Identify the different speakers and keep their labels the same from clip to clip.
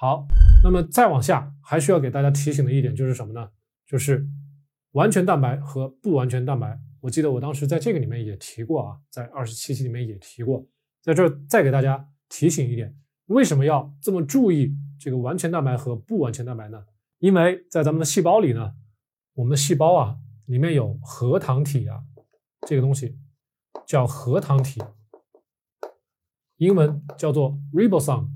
Speaker 1: 好，那么再往下还需要给大家提醒的一点就是什么呢？就是完全蛋白和不完全蛋白。我记得我当时在这个里面也提过啊，在二十七期里面也提过，在这儿再给大家提醒一点，为什么要这么注意这个完全蛋白和不完全蛋白呢？因为在咱们的细胞里呢，我们的细胞啊里面有核糖体啊，这个东西叫核糖体，英文叫做 ribosome。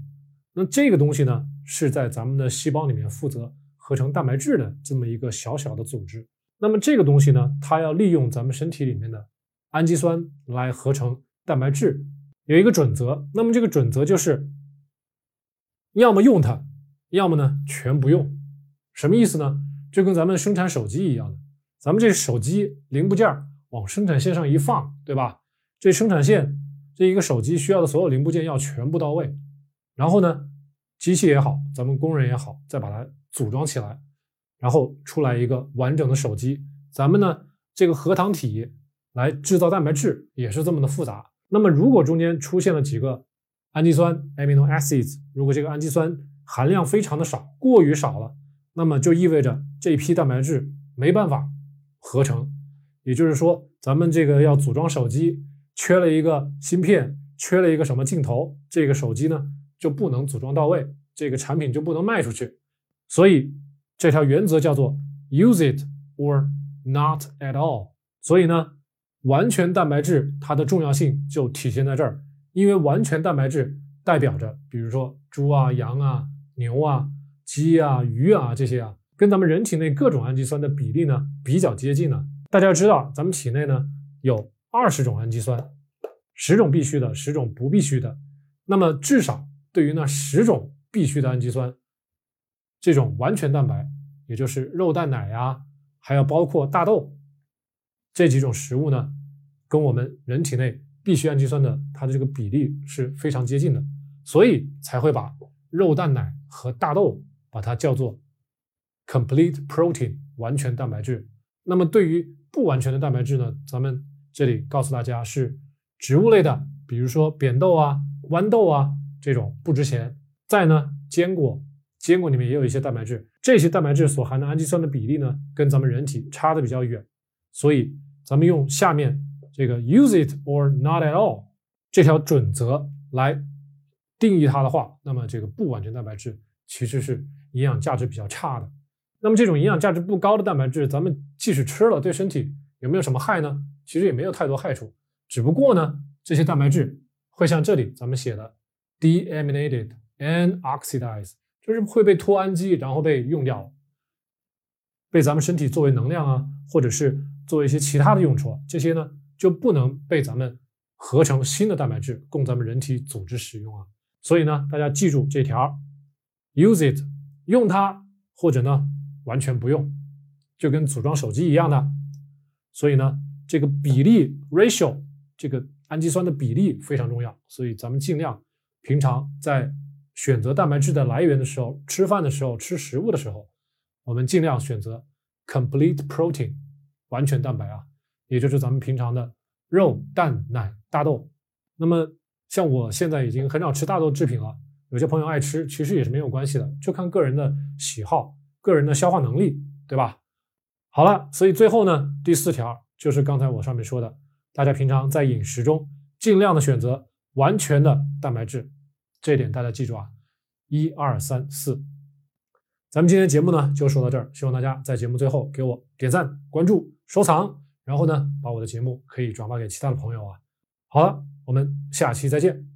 Speaker 1: 那这个东西呢？是在咱们的细胞里面负责合成蛋白质的这么一个小小的组织。那么这个东西呢，它要利用咱们身体里面的氨基酸来合成蛋白质，有一个准则。那么这个准则就是，要么用它，要么呢全不用。什么意思呢？就跟咱们生产手机一样的，咱们这手机零部件往生产线上一放，对吧？这生产线这一个手机需要的所有零部件要全部到位，然后呢？机器也好，咱们工人也好，再把它组装起来，然后出来一个完整的手机。咱们呢，这个核糖体来制造蛋白质也是这么的复杂。那么，如果中间出现了几个氨基酸 （amino acids），如果这个氨基酸含量非常的少，过于少了，那么就意味着这一批蛋白质没办法合成。也就是说，咱们这个要组装手机，缺了一个芯片，缺了一个什么镜头，这个手机呢？就不能组装到位，这个产品就不能卖出去。所以这条原则叫做 use it or not at all。所以呢，完全蛋白质它的重要性就体现在这儿，因为完全蛋白质代表着，比如说猪啊、羊啊、牛啊、鸡啊、鱼啊这些啊，跟咱们人体内各种氨基酸的比例呢比较接近的。大家要知道，咱们体内呢有二十种氨基酸，十种必须的，十种不必须的。那么至少。对于那十种必需的氨基酸，这种完全蛋白，也就是肉蛋奶呀，还要包括大豆这几种食物呢，跟我们人体内必需氨基酸的它的这个比例是非常接近的，所以才会把肉蛋奶和大豆把它叫做 complete protein 完全蛋白质。那么对于不完全的蛋白质呢，咱们这里告诉大家是植物类的，比如说扁豆啊、豌豆啊。这种不值钱。再呢，坚果，坚果里面也有一些蛋白质，这些蛋白质所含的氨基酸的比例呢，跟咱们人体差的比较远。所以，咱们用下面这个 use it or not at all 这条准则来定义它的话，那么这个不完全蛋白质其实是营养价值比较差的。那么这种营养价值不高的蛋白质，咱们即使吃了，对身体有没有什么害呢？其实也没有太多害处，只不过呢，这些蛋白质会像这里咱们写的。Deaminated and oxidized，就是会被脱氨基，然后被用掉，被咱们身体作为能量啊，或者是作为一些其他的用处，这些呢就不能被咱们合成新的蛋白质供咱们人体组织使用啊。所以呢，大家记住这条，use it，用它，或者呢完全不用，就跟组装手机一样的。所以呢，这个比例 ratio，这个氨基酸的比例非常重要，所以咱们尽量。平常在选择蛋白质的来源的时候，吃饭的时候，吃食物的时候，我们尽量选择 complete protein 完全蛋白啊，也就是咱们平常的肉、蛋、奶、大豆。那么像我现在已经很少吃大豆制品了，有些朋友爱吃，其实也是没有关系的，就看个人的喜好、个人的消化能力，对吧？好了，所以最后呢，第四条就是刚才我上面说的，大家平常在饮食中尽量的选择完全的蛋白质。这点大家记住啊，一二三四，咱们今天节目呢就说到这儿，希望大家在节目最后给我点赞、关注、收藏，然后呢把我的节目可以转发给其他的朋友啊。好了，我们下期再见。